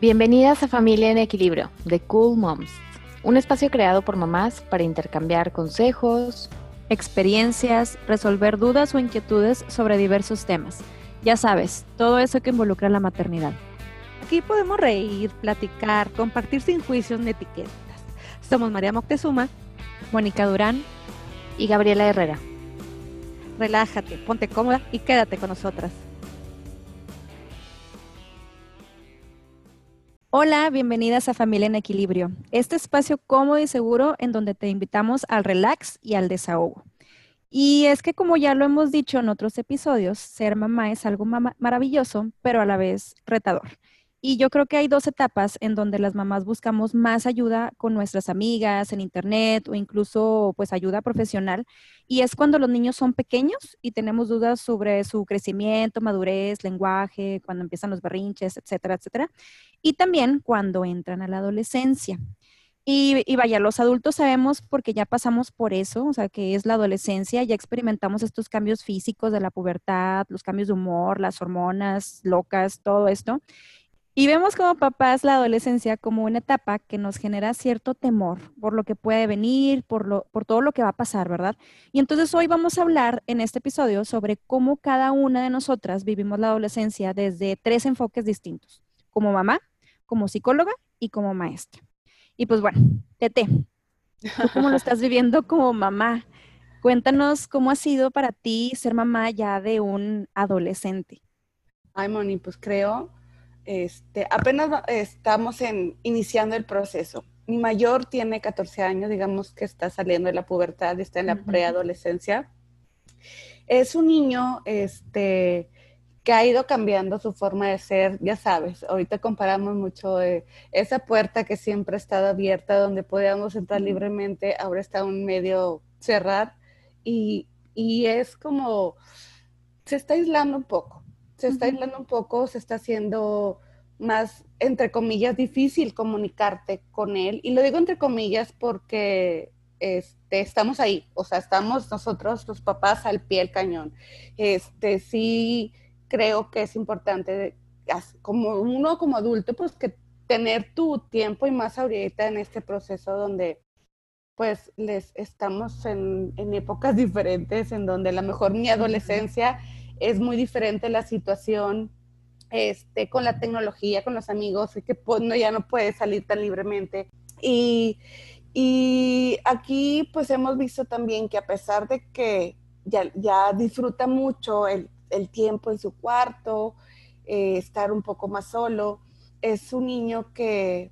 Bienvenidas a Familia en Equilibrio, de Cool Moms, un espacio creado por mamás para intercambiar consejos, experiencias, resolver dudas o inquietudes sobre diversos temas. Ya sabes, todo eso que involucra la maternidad. Aquí podemos reír, platicar, compartir sin juicios ni etiquetas. Somos María Moctezuma, Mónica Durán y Gabriela Herrera. Relájate, ponte cómoda y quédate con nosotras. Hola, bienvenidas a Familia en Equilibrio, este espacio cómodo y seguro en donde te invitamos al relax y al desahogo. Y es que como ya lo hemos dicho en otros episodios, ser mamá es algo maravilloso, pero a la vez retador. Y yo creo que hay dos etapas en donde las mamás buscamos más ayuda con nuestras amigas en internet o incluso pues ayuda profesional. Y es cuando los niños son pequeños y tenemos dudas sobre su crecimiento, madurez, lenguaje, cuando empiezan los berrinches, etcétera, etcétera. Y también cuando entran a la adolescencia. Y, y, vaya, los adultos sabemos porque ya pasamos por eso, o sea, que es la adolescencia, ya experimentamos estos cambios físicos de la pubertad, los cambios de humor, las hormonas locas, todo esto. Y vemos como papás la adolescencia como una etapa que nos genera cierto temor por lo que puede venir, por, lo, por todo lo que va a pasar, ¿verdad? Y entonces hoy vamos a hablar en este episodio sobre cómo cada una de nosotras vivimos la adolescencia desde tres enfoques distintos, como mamá, como psicóloga y como maestra. Y pues bueno, Tete, cómo lo estás viviendo como mamá? Cuéntanos cómo ha sido para ti ser mamá ya de un adolescente. Ay, Moni, pues creo este, apenas estamos en, iniciando el proceso. Mi mayor tiene 14 años, digamos que está saliendo de la pubertad, está en la preadolescencia. Es un niño este, que ha ido cambiando su forma de ser, ya sabes, ahorita comparamos mucho esa puerta que siempre ha estado abierta, donde podíamos entrar libremente, ahora está un medio cerrar y, y es como, se está aislando un poco se está aislando un poco, se está haciendo más, entre comillas, difícil comunicarte con él. Y lo digo entre comillas porque este, estamos ahí, o sea, estamos nosotros los papás al pie del cañón. Este, sí creo que es importante, como uno como adulto, pues que tener tu tiempo y más ahorita en este proceso donde pues les estamos en, en épocas diferentes, en donde a lo mejor mi adolescencia es muy diferente la situación este, con la tecnología, con los amigos, que pues, no, ya no puede salir tan libremente. Y, aquí pues hemos visto también que a pesar de que ya, disfruta mucho el, tiempo en su cuarto, eh, estar un poco más solo, es un niño que,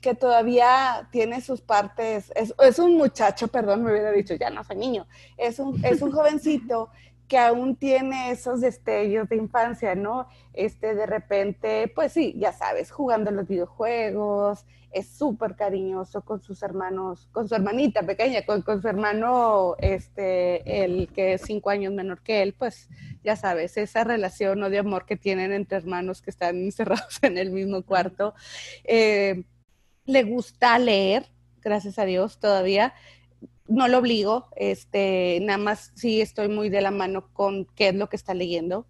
que todavía tiene sus partes, es, es, un muchacho, perdón, me hubiera dicho, ya no soy niño, es un, es un jovencito que aún tiene esos destellos de infancia, ¿no? Este, de repente, pues sí, ya sabes, jugando los videojuegos, es súper cariñoso con sus hermanos, con su hermanita pequeña, con, su hermano, este, el que es cinco años menor que él, pues ya sabes, esa relación o de amor que tienen entre hermanos que están encerrados en el mismo cuarto. Eh, le gusta leer, gracias a Dios todavía no lo obligo, este, nada más sí estoy muy de la mano con qué es lo que está leyendo.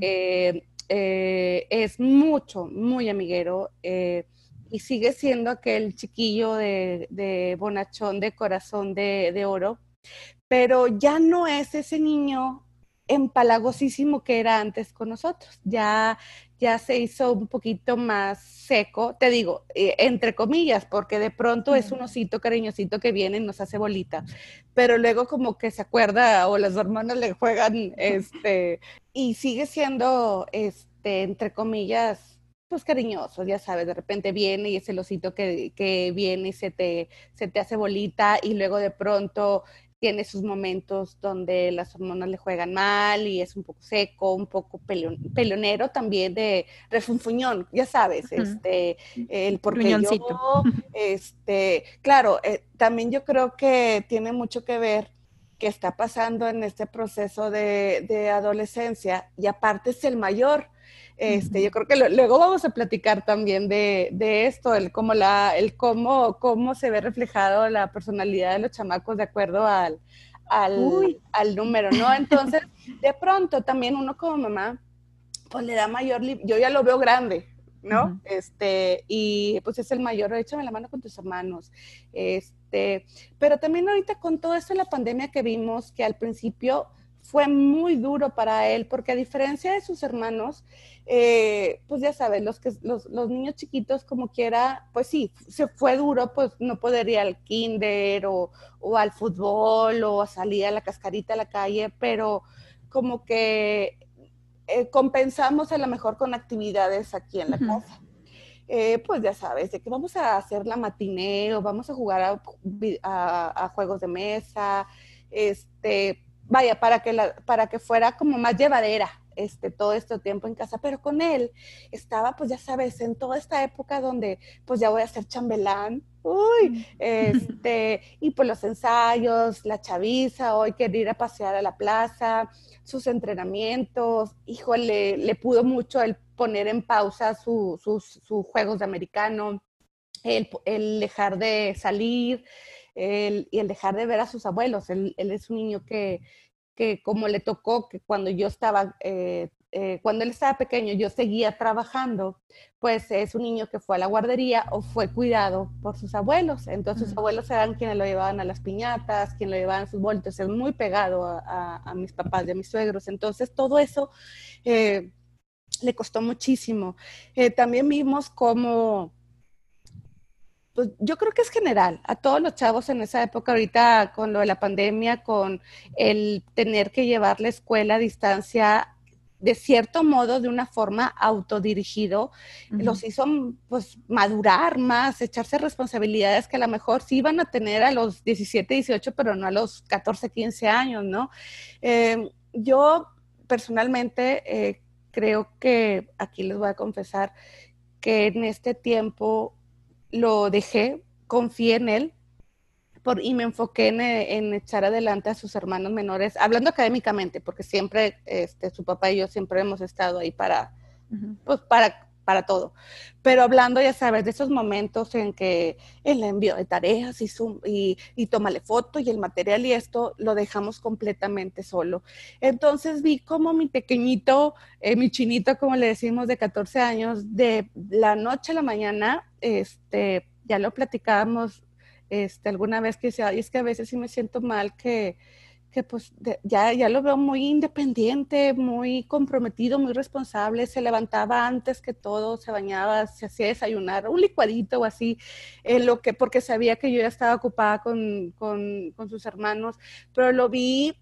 Eh, eh, es mucho, muy amiguero eh, y sigue siendo aquel chiquillo de, bonachón, de corazón de, de, oro, pero ya no es ese niño empalagosísimo que era antes con nosotros. Ya, ya se hizo un poquito más seco, te digo, eh, entre comillas, porque de pronto es un osito cariñosito que viene y nos hace bolita, pero luego como que se acuerda o las hormonas le juegan, este, y sigue siendo, este, entre comillas, pues cariñoso, ya sabes, de repente viene y es el osito que, que viene y se te, se te hace bolita y luego de pronto tiene sus momentos donde las hormonas le juegan mal y es un poco seco, un poco pelonero también de refunfuñón, ya sabes, este, el porque yo, este, claro, eh, también yo creo que tiene mucho que ver que está pasando en este proceso de, de adolescencia y aparte es el mayor, este, yo creo que luego vamos a platicar también de, de, esto, el cómo, la, el cómo, cómo se ve reflejado la personalidad de los chamacos de acuerdo al, al, al número, ¿no? Entonces, de pronto también uno como mamá, pues le da mayor, yo ya lo veo grande, ¿no? Este, y pues es el mayor, échame la mano con tus hermanos. Este, pero también ahorita con todo esto de la pandemia que vimos, que al principio fue muy duro para él, porque a diferencia de sus hermanos, eh, pues ya sabes, los, que, los, los, niños chiquitos como quiera, pues sí, se fue duro, pues no poder ir al kinder o, o al fútbol o salir a la cascarita a la calle, pero como que eh, compensamos a lo mejor con actividades aquí en la casa. Eh, pues ya sabes, de que vamos a hacer la matineo, vamos a jugar a, a juegos de mesa, este, vaya, para que, la, para que fuera como más llevadera este, todo este tiempo en casa, pero con él estaba, pues ya sabes, en toda esta época donde pues ya voy a ser chambelán, uy, mm. este, y pues los ensayos, la chaviza, hoy querer ir a pasear a la plaza, sus entrenamientos, híjole, le pudo mucho el poner en pausa sus, juegos de americano, el, el dejar de salir, y el dejar de ver a sus abuelos. Él, es un niño que, que, como le tocó, que cuando yo estaba, eh, eh, cuando él estaba pequeño, yo seguía trabajando, pues es un niño que fue a la guardería o fue cuidado por sus abuelos. Entonces sus abuelos eran quienes lo llevaban a las piñatas, quienes lo llevaban a sus vueltos, es muy pegado a, mis papás y a mis suegros. Entonces todo eso... Eh, le costó muchísimo. también vimos cómo pues yo creo que es general, a todos los chavos en esa época, ahorita con lo de la pandemia, con el tener que llevar la escuela a distancia, de cierto modo, de una forma autodirigido, los hizo pues madurar más, echarse responsabilidades que a lo mejor sí iban a tener a los 17, 18, pero no a los 14, 15 años, ¿no? Eh, yo personalmente eh, creo que, aquí les voy a confesar, que en este tiempo lo dejé, confié en él por, y me enfoqué en, echar adelante a sus hermanos menores, hablando académicamente, porque siempre este, su papá y yo siempre hemos estado ahí para, pues, para, para todo. Pero hablando, ya sabes, de esos momentos en que el envío de tareas y, y, y tómale foto y el material y esto lo dejamos completamente solo. Entonces vi como mi pequeñito, eh, mi chinito, como le decimos, de 14 años, de la noche a la mañana, este, ya lo platicábamos este, alguna vez que decía, es que a veces sí me siento mal que, que pues ya, ya lo veo muy independiente, muy comprometido, muy responsable, se levantaba antes que todo, se bañaba, se hacía desayunar, un licuadito o así, lo que, porque sabía que yo ya estaba ocupada con, con, con sus hermanos, pero lo vi,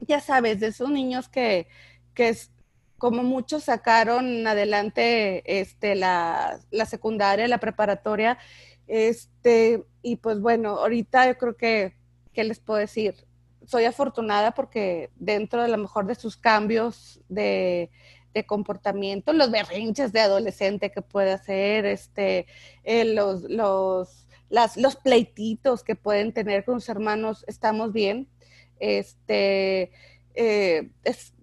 ya sabes, de esos niños que, que es, como muchos sacaron adelante este, la, la secundaria, la preparatoria, este, y pues bueno, ahorita yo creo que, ¿qué les puedo decir? Soy afortunada porque dentro de lo mejor de sus cambios de, de comportamiento, los berrinches de adolescente que puede hacer, este, eh, los, los, las, los pleititos que pueden tener con sus hermanos, estamos bien. Este, eh,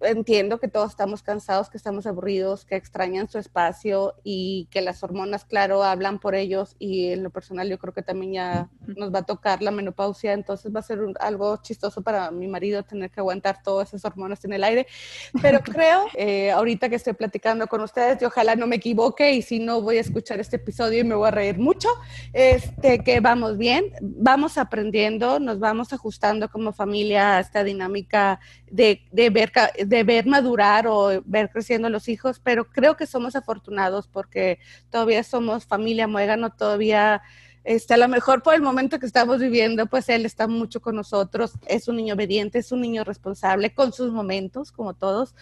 entiendo que todos estamos cansados, que estamos aburridos, que extrañan su espacio y que las hormonas, claro, hablan por ellos y en lo personal yo creo que también ya nos va a tocar la menopausia, entonces va a ser algo chistoso para mi marido tener que aguantar todas esas hormonas en el aire, pero creo, eh, ahorita que estoy platicando con ustedes, y ojalá no me equivoque y si no voy a escuchar este episodio y me voy a reír mucho, este, que vamos bien, vamos aprendiendo, nos vamos ajustando como familia a esta dinámica de, de, ver, de ver madurar o ver creciendo los hijos, pero creo que somos afortunados porque todavía somos familia muégano, todavía, este, a lo mejor por el momento que estamos viviendo, pues él está mucho con nosotros, es un niño obediente, es un niño responsable con sus momentos, como todos,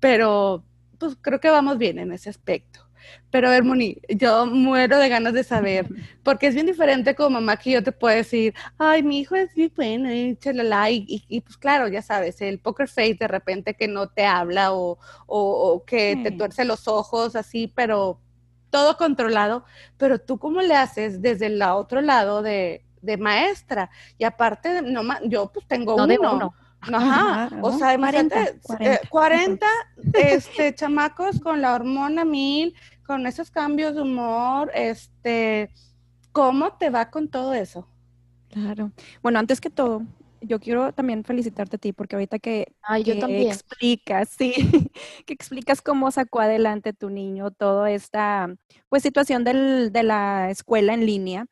pero pues creo que vamos bien en ese aspecto. Pero a ver, Moni, yo muero de ganas de saber, porque es bien diferente como mamá que yo te puedo decir, ay, mi hijo es bien bueno, y, y, y, pues claro, ya sabes, el poker face de repente que no te habla o, o, que te tuerce los ojos así, pero todo controlado, pero tú cómo le haces desde el otro lado de, de maestra, y aparte, no, yo pues tengo uno. De uno. Ajá, o sea, 40, 40, este, chamacos con la hormona mil, con esos cambios de humor, este, ¿cómo te va con todo eso? Claro. Bueno, antes que todo, yo quiero también felicitarte a ti porque ahorita que, Ay, yo que también. explicas, sí, que explicas cómo sacó adelante tu niño toda esta pues situación del- de la escuela en línea.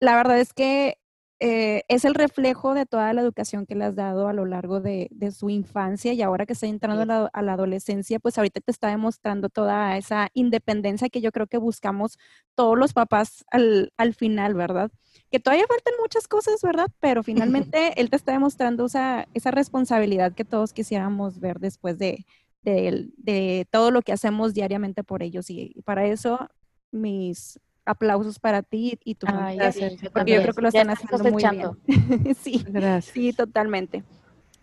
La verdad es que eh, es el reflejo de toda la educación que le has dado a lo largo de, de su infancia y ahora que está entrando a la, a la adolescencia, pues ahorita te está demostrando toda esa independencia que yo creo que buscamos todos los papás al, al final, ¿verdad? Que todavía faltan muchas cosas, ¿verdad? Pero finalmente él te está demostrando esa, esa responsabilidad que todos quisiéramos ver después de, de, de todo lo que hacemos diariamente por ellos. Y, y para eso, mis aplausos para ti y tu Ay, gracias, porque yo creo que lo están haciendo muy bien. sí, Gracias. sí, totalmente.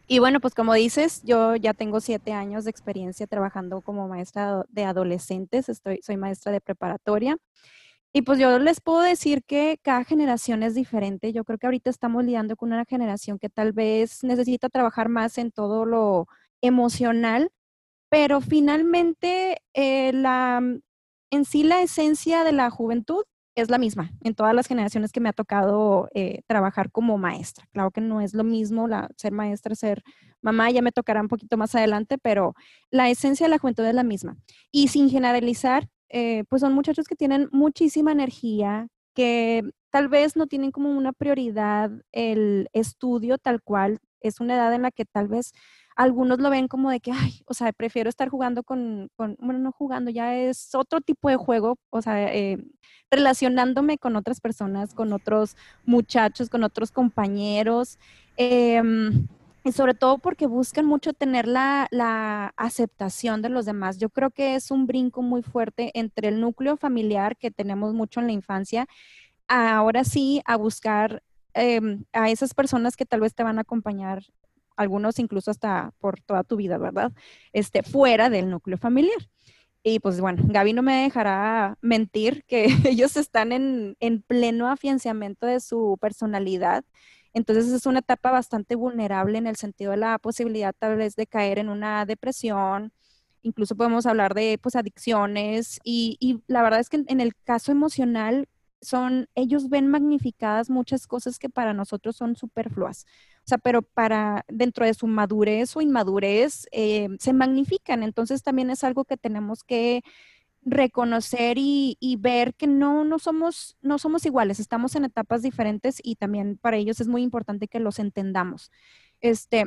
Y bueno, pues como dices, yo ya tengo siete años de experiencia trabajando como maestra de adolescentes, estoy, soy maestra de preparatoria. Y pues yo les puedo decir que cada generación es diferente. Yo creo que ahorita estamos lidiando con una generación que tal vez necesita trabajar más en todo lo emocional, pero finalmente eh, la, en sí la esencia de la juventud es la misma en todas las generaciones que me ha tocado eh, trabajar como maestra. Claro que no es lo mismo ser maestra, ser mamá, ya me tocará un poquito más adelante, pero la esencia de la juventud es la misma. Y sin generalizar, eh, pues son muchachos que tienen muchísima energía, que tal vez no tienen como una prioridad el estudio tal cual. Es una edad en la que tal vez algunos lo ven como de que, ay, o sea, prefiero estar jugando con, con bueno, no jugando, ya es otro tipo de juego, o sea, eh, relacionándome con otras personas, con otros muchachos, con otros compañeros. em, y sobre todo porque buscan mucho tener la, la aceptación de los demás. Yo creo que es un brinco muy fuerte entre el núcleo familiar que tenemos mucho en la infancia, ahora sí a buscar em, a esas personas que tal vez te van a acompañar, algunos incluso hasta por toda tu vida, ¿verdad? Este, fuera del núcleo familiar. Y pues bueno, Gaby no me dejará mentir que ellos están en, en pleno afianzamiento de su personalidad. Entonces es una etapa bastante vulnerable en el sentido de la posibilidad tal vez de caer en una depresión. Incluso podemos hablar de pues adicciones y, y la verdad es que en, en el caso emocional son, ellos ven magnificadas muchas cosas que para nosotros son superfluas. O sea, pero para dentro de su madurez o inmadurez eh, se magnifican. Entonces también es algo que tenemos que reconocer y, y, ver que no, no, somos, no somos iguales, estamos en etapas diferentes y también para ellos es muy importante que los entendamos. Este,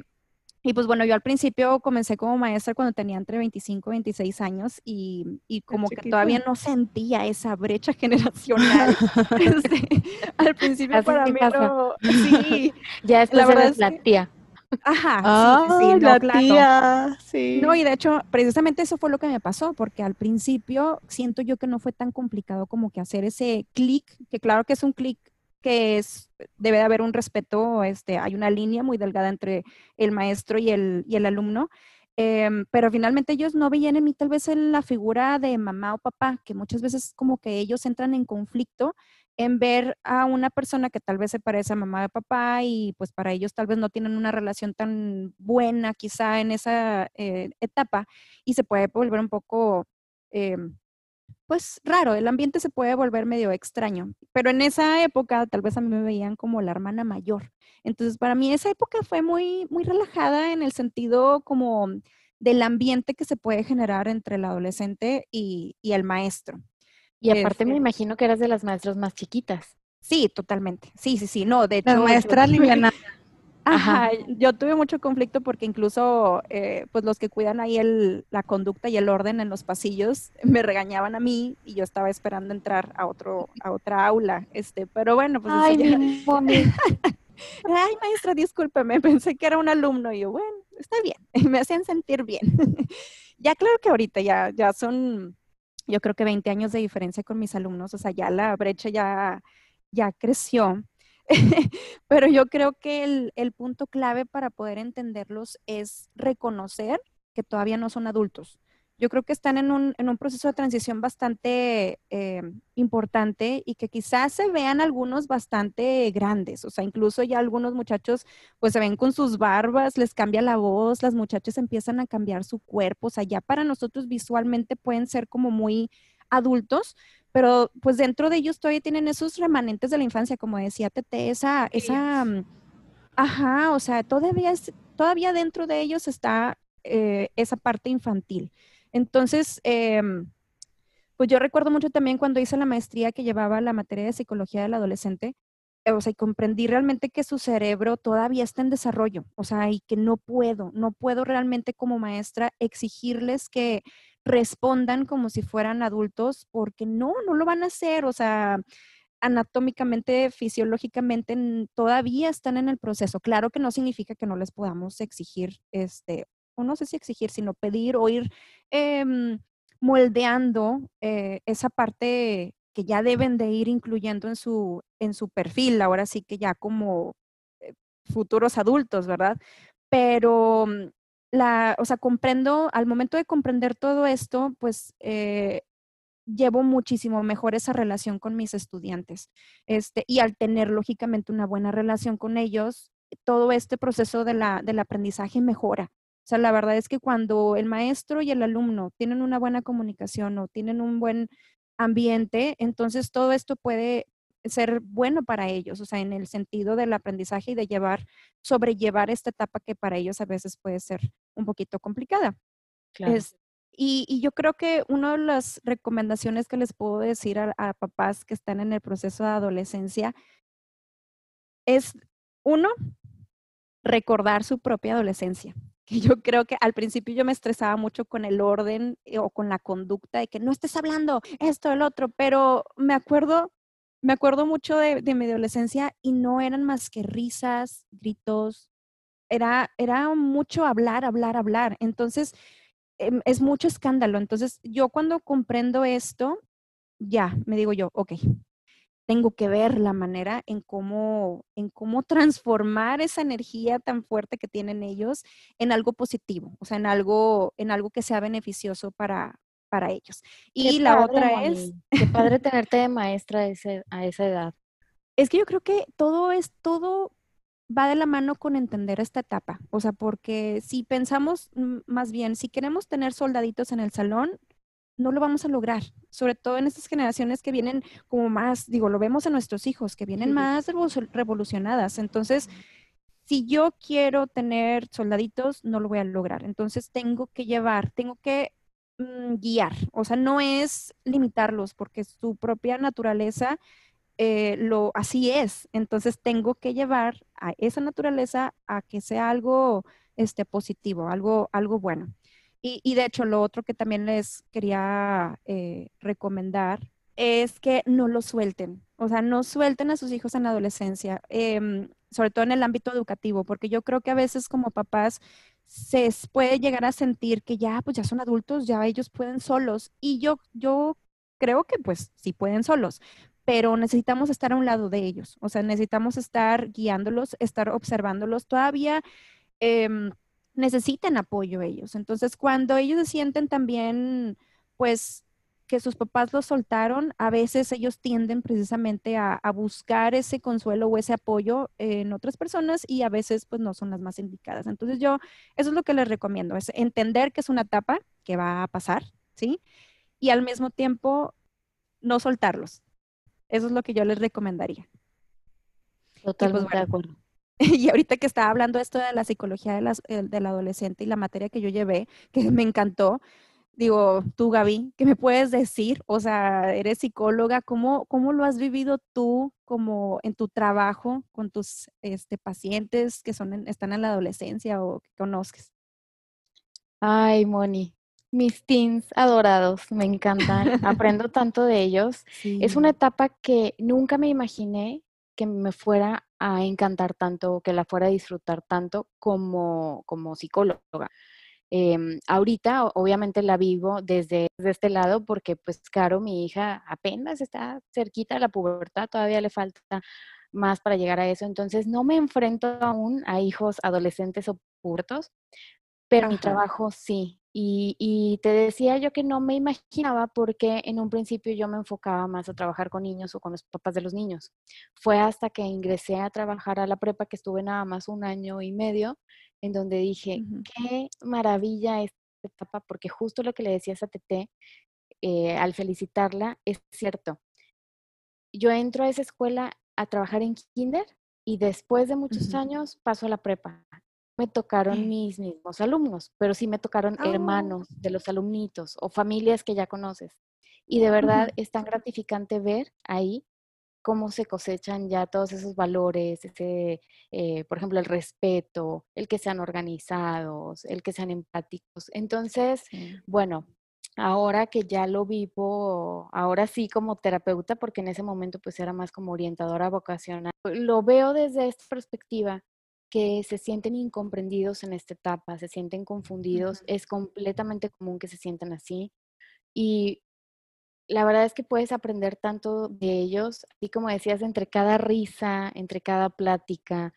y pues bueno, yo al principio comencé como maestra cuando tenía entre 25 y 26 años y, y como que todavía no sentía esa brecha generacional. este, al principio Así para que mí pasa. no, sí, Ya después La verdad es la tía. ajá, sí, sí, sí, no, la claro. tía, sí. No, y de hecho, precisamente eso fue lo que me pasó, porque al principio siento yo que no fue tan complicado como que hacer ese clic, que claro que es un clic que es, debe de haber un respeto, este, hay una línea muy delgada entre el maestro y el, y el alumno, em, pero finalmente ellos no veían en mí tal vez en la figura de mamá o papá, que muchas veces como que ellos entran en conflicto en ver a una persona que tal vez se parece a mamá o papá y pues para ellos tal vez no tienen una relación tan buena quizá en esa eh, etapa y se puede volver un poco, eh, pues raro, el ambiente se puede volver medio extraño, pero en esa época tal vez a mí me veían como la hermana mayor. Entonces para mí esa época fue muy, muy relajada en el sentido como del ambiente que se puede generar entre el adolescente y, y el maestro. Y aparte me Este, imagino que eras de las maestras más chiquitas. Sí, totalmente. Sí, sí, sí. No, de hecho. La maestra liviana. Ajá, Ajá. yo tuve mucho conflicto porque incluso eh, pues los que cuidan ahí el, la conducta y el orden en los pasillos me regañaban a mí y yo estaba esperando entrar a otro a otra aula, este, pero bueno, pues eso Ay, ya- mami. ay maestra, discúlpeme, pensé que era un alumno y yo, bueno, está bien, me hacían sentir bien. ya claro que ahorita ya, ya son, yo creo que 20 años de diferencia con mis alumnos, o sea, ya la brecha ya, ya creció. Pero yo creo que el, punto clave para poder entenderlos es reconocer que todavía no son adultos. Yo creo que están en un, en un proceso de transición bastante eh, importante y que quizás se vean algunos bastante grandes, o sea, incluso ya algunos muchachos pues se ven con sus barbas, les cambia la voz, las muchachas empiezan a cambiar su cuerpo, o sea, ya para nosotros visualmente pueden ser como muy adultos, pero pues dentro de ellos todavía tienen esos remanentes de la infancia, como decía Tete, esa, esa, mm, Ajá, o sea, todavía, es, todavía dentro de ellos está eh, esa parte infantil. Entonces, em, pues yo recuerdo mucho también cuando hice la maestría que llevaba la materia de psicología del adolescente, eh, o sea, y comprendí realmente que su cerebro todavía está en desarrollo, o sea, y que no puedo, no puedo realmente como maestra exigirles que respondan como si fueran adultos, porque no, no lo van a hacer, o sea, anatómicamente, fisiológicamente, todavía están en el proceso. Claro que no significa que no les podamos exigir, este, o no sé si exigir, sino pedir o ir em, moldeando eh, esa parte que ya deben de ir incluyendo en su, en su perfil, ahora sí que ya como eh, futuros adultos, ¿verdad? Pero mm, la, o sea, comprendo, al momento de comprender todo esto, pues eh, llevo muchísimo mejor esa relación con mis estudiantes. Este, y al tener lógicamente una buena relación con ellos, todo este proceso de la, del aprendizaje mejora. O sea, la verdad es que cuando el maestro y el alumno tienen una buena comunicación o tienen un buen ambiente, entonces todo esto puede ser bueno para ellos, o sea, en el sentido del aprendizaje y de llevar, sobrellevar esta etapa que para ellos a veces puede ser un poquito complicada. y, yo creo que una de las recomendaciones que les puedo decir a, a papás que están en el proceso de adolescencia es, uno, recordar su propia adolescencia que yo creo que al principio yo me estresaba mucho con el orden eh, o con la conducta de que no estés hablando esto, el otro, pero me acuerdo, me acuerdo mucho de, mi adolescencia y no eran más que risas, gritos, era, era mucho hablar, hablar, hablar. Entonces, em, es mucho escándalo. Entonces, yo cuando comprendo esto, ya, me digo yo, ok, tengo que ver la manera en cómo, en cómo transformar esa energía tan fuerte que tienen ellos en algo positivo, o sea, en algo, en algo que sea beneficioso para, para ellos. Y la otra es... Qué padre tenerte de maestra a, a esa edad. Es que yo creo que todo es, todo va de la mano con entender esta etapa. O sea, porque si pensamos más bien, si queremos tener soldaditos en el salón, no lo vamos a lograr, sobre todo en estas generaciones que vienen como más, digo, lo vemos en nuestros hijos, que vienen más revolucionadas. Entonces, si yo quiero tener soldaditos, no lo voy a lograr. Entonces, tengo que llevar, tengo que mm, guiar. O sea, no es limitarlos, porque su propia naturaleza eh, lo así es. Entonces, tengo que llevar a esa naturaleza a que sea algo este, positivo, algo, algo bueno. Y, de hecho, lo otro que también les quería eh, recomendar es que no lo suelten. O sea, no suelten a sus hijos en la adolescencia, em, sobre todo en el ámbito educativo, porque yo creo que a veces como papás se puede llegar a sentir que ya, pues ya son adultos, ya ellos pueden solos. Y yo, yo creo que pues sí pueden solos, pero necesitamos estar a un lado de ellos. O sea, necesitamos estar guiándolos, estar observándolos. Todavía... Em, necesitan apoyo ellos. Entonces, cuando ellos se sienten también, pues, que sus papás los soltaron, a veces ellos tienden precisamente a, buscar ese consuelo o ese apoyo en otras personas y a veces pues no son las más indicadas. Entonces yo, eso es lo que les recomiendo, es entender que es una etapa que va a pasar, ¿sí? Y al mismo tiempo no soltarlos. Eso es lo que yo les recomendaría. Pues, Totalmente de acuerdo. Y ahorita que estaba hablando esto de la psicología de las, eh, del adolescente y la materia que yo llevé, que me encantó, digo, tú Gaby, ¿qué me puedes decir? O sea, eres psicóloga, ¿cómo, cómo lo has vivido tú como en tu trabajo con tus este, pacientes que son están en la adolescencia o que conozcas? Ay, Moni, mis teens adorados, me encantan, aprendo tanto de ellos. Es una etapa que nunca me imaginé que me fuera a encantar tanto, que la fuera a disfrutar tanto como, como psicóloga. Em, ahorita obviamente la vivo desde, este lado porque pues claro, mi hija apenas está cerquita de la pubertad, todavía le falta más para llegar a eso, entonces no me enfrento aún a hijos adolescentes o pubertos, pero mi trabajo sí, y, te decía yo que no me imaginaba porque en un principio yo me enfocaba más a trabajar con niños o con los papás de los niños. Fue hasta que ingresé a trabajar a la prepa que estuve nada más un año y medio, en donde dije, qué maravilla esta etapa, porque justo lo que le decías a Tete eh, al felicitarla es cierto. Yo entro a esa escuela a trabajar en kinder y después de muchos años paso a la prepa. Me tocaron mis mismos alumnos, pero sí me tocaron Oh. hermanos de los alumnitos o familias que ya conoces. Y de verdad es tan gratificante ver ahí cómo se cosechan ya todos esos valores, ese, eh, por ejemplo, el respeto, el que sean organizados, el que sean empáticos. Entonces, Sí. bueno, ahora que ya lo vivo, ahora sí como terapeuta, porque en ese momento pues era más como orientadora vocacional, lo veo desde esta perspectiva que se sienten incomprendidos en esta etapa, se sienten confundidos, Ujú. es completamente común que se sientan así y la verdad es que puedes aprender tanto de ellos, y como decías, entre cada risa, entre cada plática,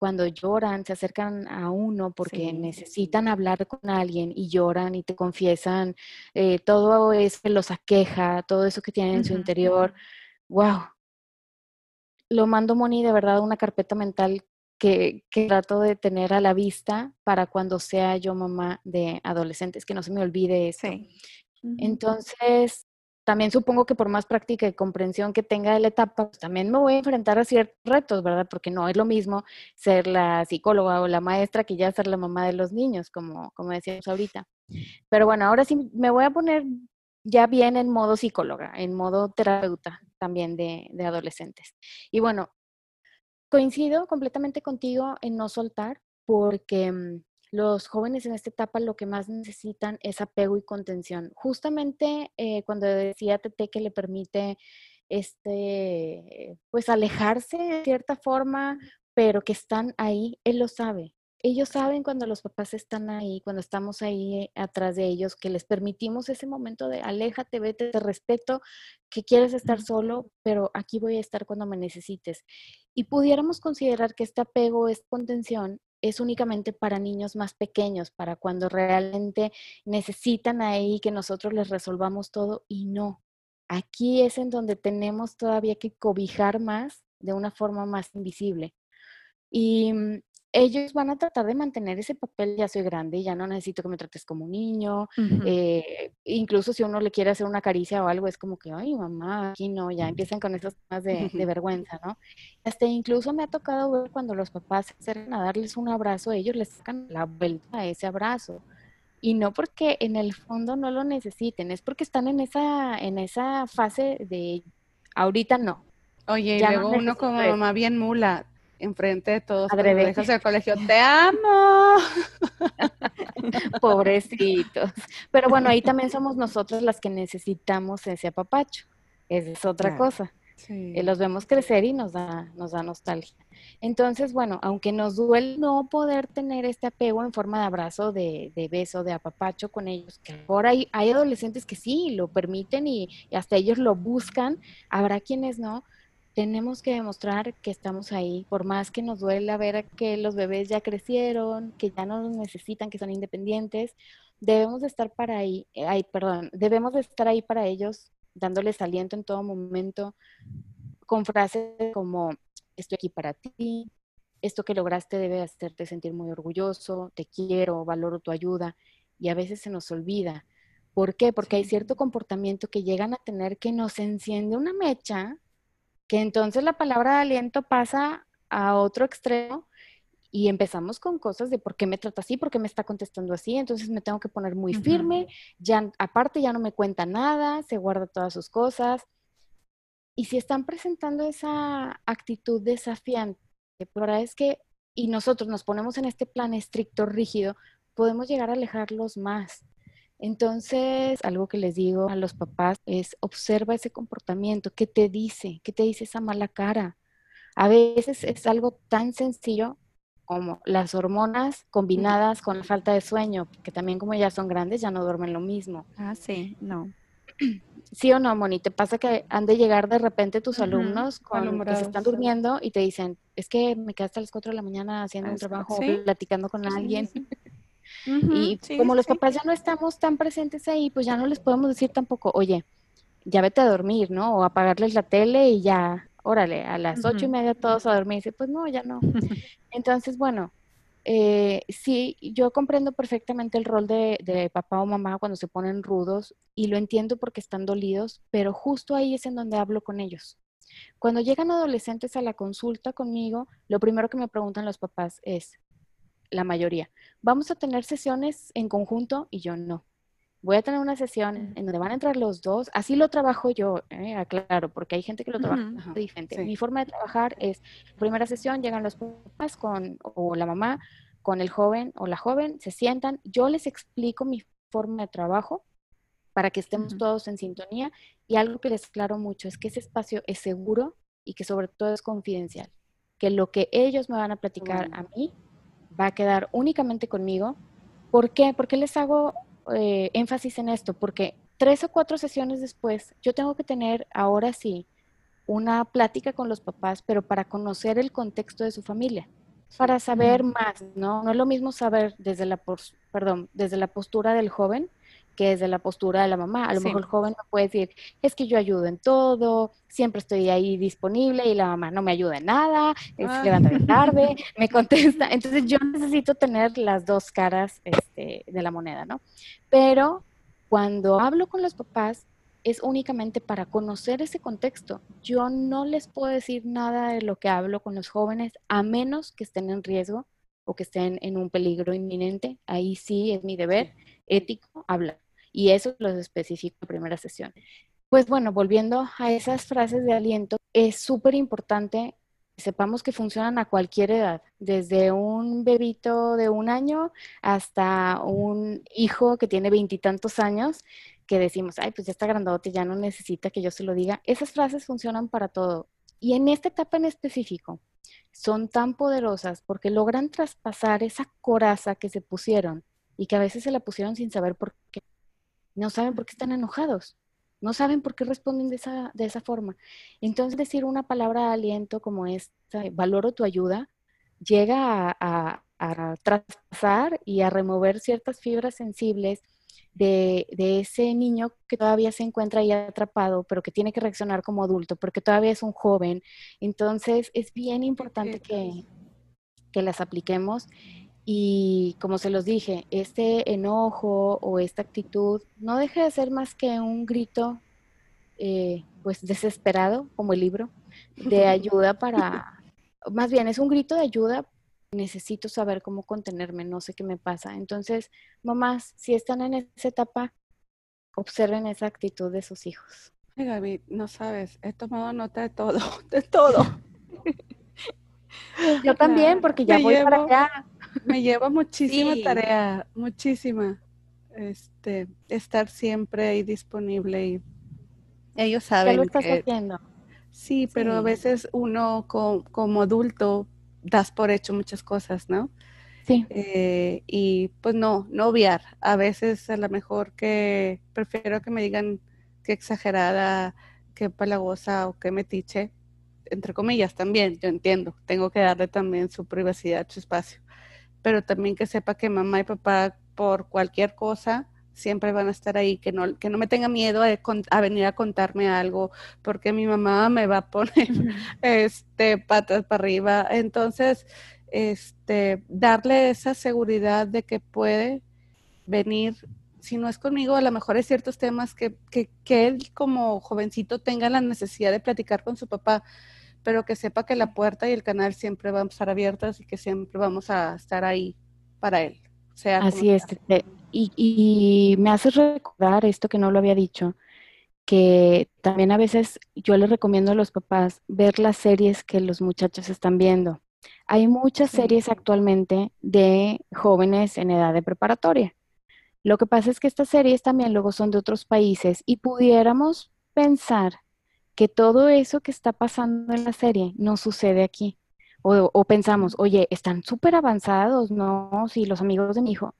cuando lloran, se acercan a uno porque Sí. necesitan hablar con alguien y lloran y te confiesan eh, todo eso que los aqueja, todo eso que tienen en su interior. ¡Wow! Lo mando, Moni, de verdad una carpeta mental que, que trato de tener a la vista para cuando sea yo mamá de adolescentes, que no se me olvide. Sí. Ujú. Entonces, también supongo que por más práctica y comprensión que tenga de la etapa, pues también me voy a enfrentar a ciertos retos, ¿verdad? Porque no es lo mismo ser la psicóloga o la maestra que ya ser la mamá de los niños, como, como decíamos ahorita. Pero bueno, ahora sí me voy a poner ya bien en modo psicóloga, en modo terapeuta también de, de adolescentes. Y bueno, coincido completamente contigo en no soltar, porque mm, los jóvenes en esta etapa lo que más necesitan es apego y contención. Justamente eh, cuando decía Tete que le permite este, pues alejarse de cierta forma, pero que están ahí, él lo sabe. Ellos saben cuando los papás están ahí, cuando estamos ahí eh, atrás de ellos, que les permitimos ese momento de aléjate, vete, te respeto, que quieres estar solo, pero aquí voy a estar cuando me necesites. Y pudiéramos considerar que este apego, esta contención, es únicamente para niños más pequeños, para cuando realmente necesitan ahí que nosotros les resolvamos todo y no. Aquí es en donde tenemos todavía que cobijar más de una forma más invisible. Y mm, ellos van a tratar de mantener ese papel, ya soy grande, ya no necesito que me trates como un niño, eh, incluso si uno le quiere hacer una caricia o algo, es como que, ay, mamá, aquí no, ya empiezan con esos temas de, de vergüenza, ¿no? Hasta incluso me ha tocado ver cuando los papás se acercan a darles un abrazo, ellos les sacan la vuelta a ese abrazo. Y no porque en el fondo no lo necesiten, es porque están en esa, en esa fase de ahorita no. Oye, y no luego uno como mamá bien mula, enfrente de todos, cuando lo Adrede. dejas del colegio, ¡te amo! Pobrecitos. Pero bueno, ahí también somos nosotros las que necesitamos ese apapacho. Esa es otra Claro. cosa. Sí. Eh, los vemos crecer y nos da, nos da nostalgia. Entonces, bueno, aunque nos duele no poder tener este apego en forma de abrazo, de, de beso, de apapacho con ellos, que ahora hay, hay adolescentes que sí lo permiten y, y hasta ellos lo buscan, habrá quienes no. Tenemos que demostrar que estamos ahí, por más que nos duela ver que los bebés ya crecieron, que ya no nos necesitan, que son independientes, debemos de estar para ahí, eh, ay, perdón, debemos de estar ahí para ellos, dándoles aliento en todo momento, con frases como estoy aquí para ti, esto que lograste debe hacerte sentir muy orgulloso, te quiero, valoro tu ayuda, y a veces se nos olvida. ¿Por qué? Porque hay cierto comportamiento que llegan a tener que nos enciende una mecha, que entonces la palabra de aliento pasa a otro extremo y empezamos con cosas de por qué me trata así, por qué me está contestando así, entonces me tengo que poner muy firme, ya aparte ya no me cuenta nada, se guarda todas sus cosas. Y si están presentando esa actitud desafiante, la verdad es que, y nosotros nos ponemos en este plan estricto, rígido, podemos llegar a alejarlos más. Entonces, algo que les digo a los papás es observa ese comportamiento, ¿qué te dice? ¿Qué te dice esa mala cara? A veces es algo tan sencillo como las hormonas combinadas con la falta de sueño, que también como ya son grandes ya no duermen lo mismo. Ah, sí, no. ¿Sí o no, Moni? ¿Te pasa que han de llegar de repente tus alumnos con, que se están durmiendo y te dicen, es que me quedé hasta las 4 de la mañana haciendo Ah, un trabajo, Sí. platicando con sí, alguien? Y sí, como los sí. papás ya no estamos tan presentes ahí, pues ya no les podemos decir tampoco, oye, ya vete a dormir, ¿no? O apagarles la tele y ya, órale, a las ocho y media todos a dormir. Dice, pues no, ya no. Entonces, bueno, eh, sí, yo comprendo perfectamente el rol de, de papá o mamá cuando se ponen rudos y lo entiendo porque están dolidos, pero justo ahí es en donde hablo con ellos. Cuando llegan adolescentes a la consulta conmigo, lo primero que me preguntan los papás es, la mayoría, ¿vamos a tener sesiones en conjunto? Y yo no. Voy a tener una sesión en donde van a entrar los dos. Así lo trabajo yo, eh, aclaro, porque hay gente que lo trabaja diferente. Mi forma de trabajar es, primera sesión, llegan los papás con, o la mamá con el joven o la joven, se sientan, yo les explico mi forma de trabajo para que estemos todos en sintonía y algo que les aclaro mucho es que ese espacio es seguro y que sobre todo es confidencial, que lo que ellos me van a platicar a mí va a quedar únicamente conmigo. ¿Por qué? ¿Por qué les hago eh, énfasis en esto? Porque tres o cuatro sesiones después, yo tengo que tener ahora sí una plática con los papás, pero para conocer el contexto de su familia, para saber más, ¿no? No es lo mismo saber desde la, perdón, desde la postura del joven que es de la postura de la mamá. A lo mejor el joven no puede decir, es que yo ayudo en todo, siempre estoy ahí disponible y la mamá no me ayuda en nada, se ah. levanta tarde, me contesta. Entonces yo necesito tener las dos caras este, de la moneda, ¿no? Pero cuando hablo con los papás es únicamente para conocer ese contexto. Yo no les puedo decir nada de lo que hablo con los jóvenes a menos que estén en riesgo o que estén en un peligro inminente. Ahí sí es mi deber ético hablar. Y eso lo especifico en primera sesión. Pues bueno, volviendo a esas frases de aliento, es súper importante que sepamos que funcionan a cualquier edad, desde un bebito de un año hasta un hijo que tiene veintitantos años, que decimos, ay, pues ya está grandote, ya no necesita que yo se lo diga. Esas frases funcionan para todo. Y en esta etapa en específico, son tan poderosas porque logran traspasar esa coraza que se pusieron y que a veces se la pusieron sin saber por qué. No saben por qué están enojados, no saben por qué responden de esa, de esa forma. Entonces decir una palabra de aliento como esta, valoro tu ayuda, llega a, traspasar y a remover ciertas fibras sensibles de, ese niño que todavía se encuentra ahí atrapado, pero que tiene que reaccionar como adulto, porque todavía es un joven. Entonces es bien importante que, que las apliquemos y como se los dije, este enojo o esta actitud no deja de ser más que un grito, eh, pues desesperado, como el libro, de ayuda para, más bien es un grito de ayuda, necesito saber cómo contenerme, no sé qué me pasa. Entonces, mamás, si están en esa etapa, observen esa actitud de sus hijos. Ay, Gaby, no sabes, he tomado nota de todo, de todo. Yo también, porque ya voy para allá. Me lleva muchísima tarea, muchísima. Este, estar siempre ahí disponible y ellos saben. lo estás haciendo? Sí, pero a veces uno como, adulto das por hecho muchas cosas, ¿no? Sí. Eh, y pues no, no obviar. A veces a lo mejor que prefiero que me digan que exagerada, que palagosa o que metiche, entre comillas también, yo entiendo. Tengo que darle también su privacidad, su espacio pero también que sepa que mamá y papá por cualquier cosa siempre van a estar ahí, que no, que no me tenga miedo a, venir a contarme algo, porque mi mamá me va a poner este, patas para arriba. Entonces, este, darle esa seguridad de que puede venir, si no es conmigo, a lo mejor hay ciertos temas que, que, que él como jovencito tenga la necesidad de platicar con su papá, pero que sepa que la puerta y el canal siempre van a estar abiertas y que siempre vamos a estar ahí para él. Sea Así es. Y, y me hace recordar esto que no lo había dicho, que también a veces yo les recomiendo a los papás ver las series que los muchachos están viendo. Hay muchas series actualmente de jóvenes en edad de preparatoria. Lo que pasa es que estas series también luego son de otros países y pudiéramos pensar que todo eso que está pasando en la serie no sucede aquí. O, pensamos, oye, están súper avanzados, ¿no? Sí, los amigos de mi hijo,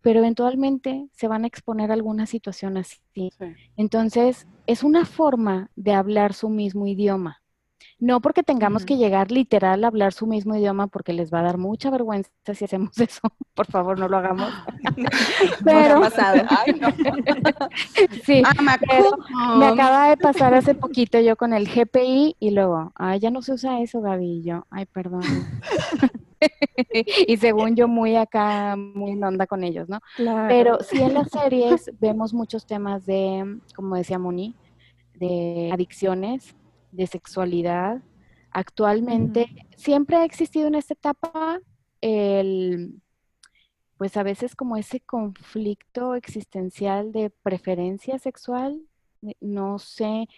pero eventualmente se van a exponer a alguna situación así. Entonces, es una forma de hablar su mismo idioma. No porque tengamos que llegar literal a hablar su mismo idioma, porque les va a dar mucha vergüenza si hacemos eso. Por favor, no lo hagamos. pero, sí, ah, me, acaba de pasar hace poquito yo con el GPI y luego, ay, ya no se usa eso, Gaby. yo, ay, perdón. y según yo, muy acá, muy en onda con ellos, ¿no? Pero sí en las series vemos muchos temas de, como decía Moni, de adicciones, de sexualidad. Actualmente siempre ha existido en esta etapa el, pues a veces como ese conflicto existencial de preferencia sexual, no sé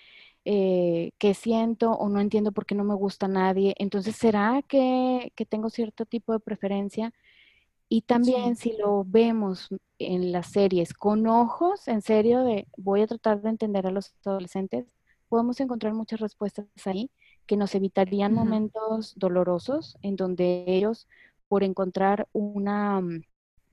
eh, qué siento o no entiendo por qué no me gusta nadie. Entonces, ¿será que, tengo cierto tipo de preferencia? Y también si lo vemos en las series con ojos, en serio, de voy a tratar de entender a los adolescentes, podemos encontrar muchas respuestas ahí que nos evitarían momentos dolorosos en donde ellos, por encontrar una mm,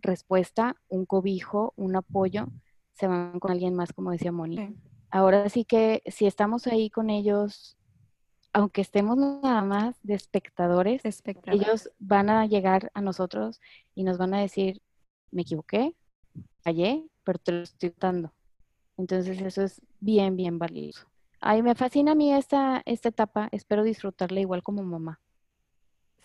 respuesta, un cobijo, un apoyo, se van con alguien más, como decía Moni. Ahora sí que si estamos ahí con ellos, aunque estemos nada más de espectadores, ellos van a llegar a nosotros y nos van a decir, me equivoqué, fallé, pero te lo estoy dando. Entonces eso es bien, bien valioso. Ay, me fascina a mí esta, esta etapa, espero disfrutarla igual como mamá.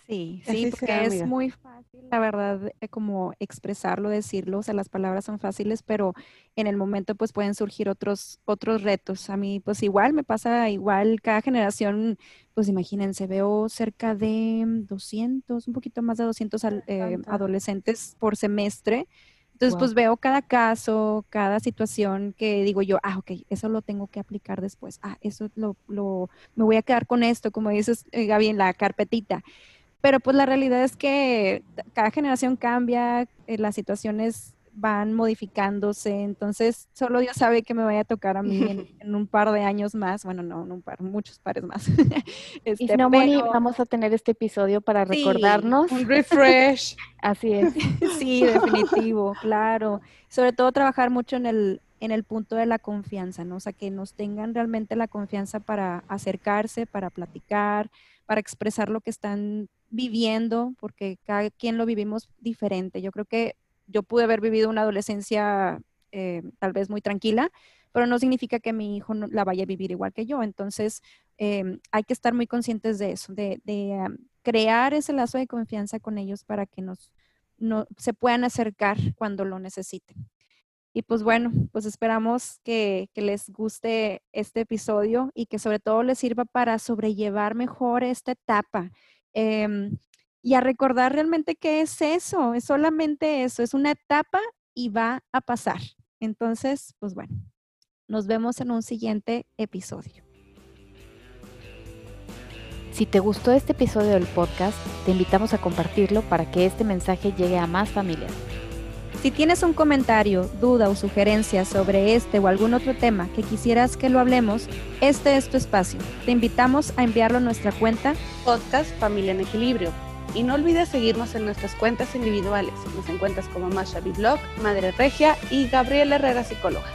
Sí, sí, porque es muy fácil, la verdad, eh, como expresarlo, decirlo, o sea, las palabras son fáciles, pero en el momento pues pueden surgir otros, otros retos. A mí pues igual me pasa igual, cada generación, pues imagínense, veo cerca de 200, un poquito más de 200 eh, adolescentes por semestre. Entonces, pues veo cada caso, cada situación que digo yo, ah, ok, eso lo tengo que aplicar después. Ah, eso lo, lo me voy a quedar con esto, como dices, eh, Gaby, en la carpetita. Pero pues la realidad es que cada generación cambia, eh, las situaciones van modificándose, entonces solo Dios sabe que me vaya a tocar a mí en, un par de años más, bueno, no, en un par, muchos pares más. este, y no, Moni, vamos a tener este episodio para recordarnos. Un refresh. Así es. sí, definitivo, claro. Sobre todo trabajar mucho en el, en el punto de la confianza, ¿no? O sea, que nos tengan realmente la confianza para acercarse, para platicar, para expresar lo que están viviendo, porque cada quien lo vivimos diferente. Yo creo que yo pude haber vivido una adolescencia eh, tal vez muy tranquila, pero no significa que mi hijo no, la vaya a vivir igual que yo. Entonces, em, hay que estar muy conscientes de eso, de, crear ese lazo de confianza con ellos para que nos no, se puedan acercar cuando lo necesiten. Y pues bueno, pues esperamos que, que, les guste este episodio y que sobre todo les sirva para sobrellevar mejor esta etapa Em, y a recordar realmente qué es eso, es solamente eso, es una etapa y va a pasar. Entonces, pues bueno, nos vemos en un siguiente episodio. Si te gustó este episodio del podcast, te invitamos a compartirlo para que este mensaje llegue a más familias. Si tienes un comentario, duda o sugerencia sobre este o algún otro tema que quisieras que lo hablemos, este es tu espacio. Te invitamos a enviarlo a nuestra cuenta Podcast Familia en Equilibrio. Y no olvides seguirnos en nuestras cuentas individuales. Nos encuentras como Masha Blog, Madre Regia y Gabriela Herrera Psicóloga.